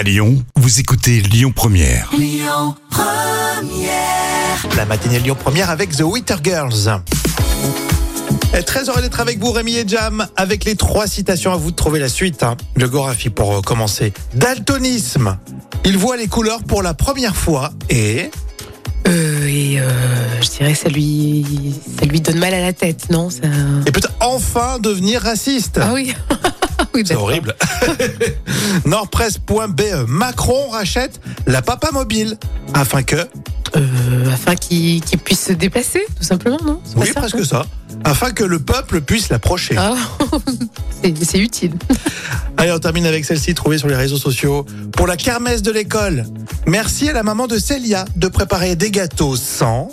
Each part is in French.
À Lyon, vous écoutez Lyon Première. La matinée Lyon Première avec The Winter Girls. Et Très heureux d'être avec vous, Rémi et Jam, avec les trois citations à vous de trouver la suite. hein. Le Gorafi pour euh, commencer. Daltonisme. Il voit les couleurs pour la première fois et Euh, et euh, je dirais ça lui, ça lui donne mal à la tête, non? Ça... et peut enfin devenir raciste. Ah oui. oui C'est horrible. Nordpresse.be. Macron rachète la papa mobile afin que Euh, afin qu'il qu'il puisse se déplacer, tout simplement, non? Oui ça, presque ça afin que le peuple puisse l'approcher. Ah, c'est utile. Allez, on termine avec celle-ci trouvée sur les réseaux sociaux. Pour la kermesse de l'école, merci à la maman de Célia de préparer des gâteaux sans,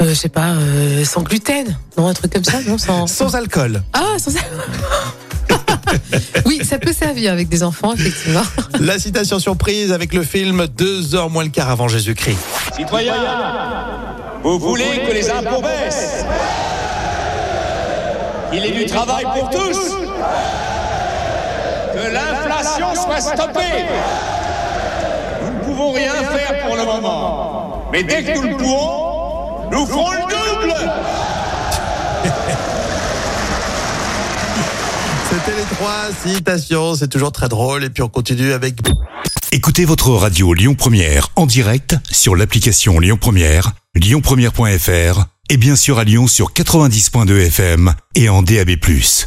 Euh, je sais pas, euh, sans gluten, non un truc comme ça, non? Sans. sans alcool. Ah, sans. oui, ça peut servir avec des enfants, effectivement. La citation surprise avec le film Deux heures moins le quart avant Jésus-Christ. Citoyens, vous voulez que les impôts baissent Qu'il y ait du travail pour tous. Que l'inflation soit stoppée. Nous ne pouvons rien faire pour le moment. Mais dès que nous le pourrons, nous ferons le double C'était les trois citations, c'est toujours très drôle. Et puis on continue avec Écoutez votre radio Lyon Première en direct sur l'application Lyon Première, lyonpremière.fr et bien sûr à Lyon sur 90.2 FM et en DAB+.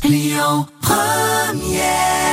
Lyon Première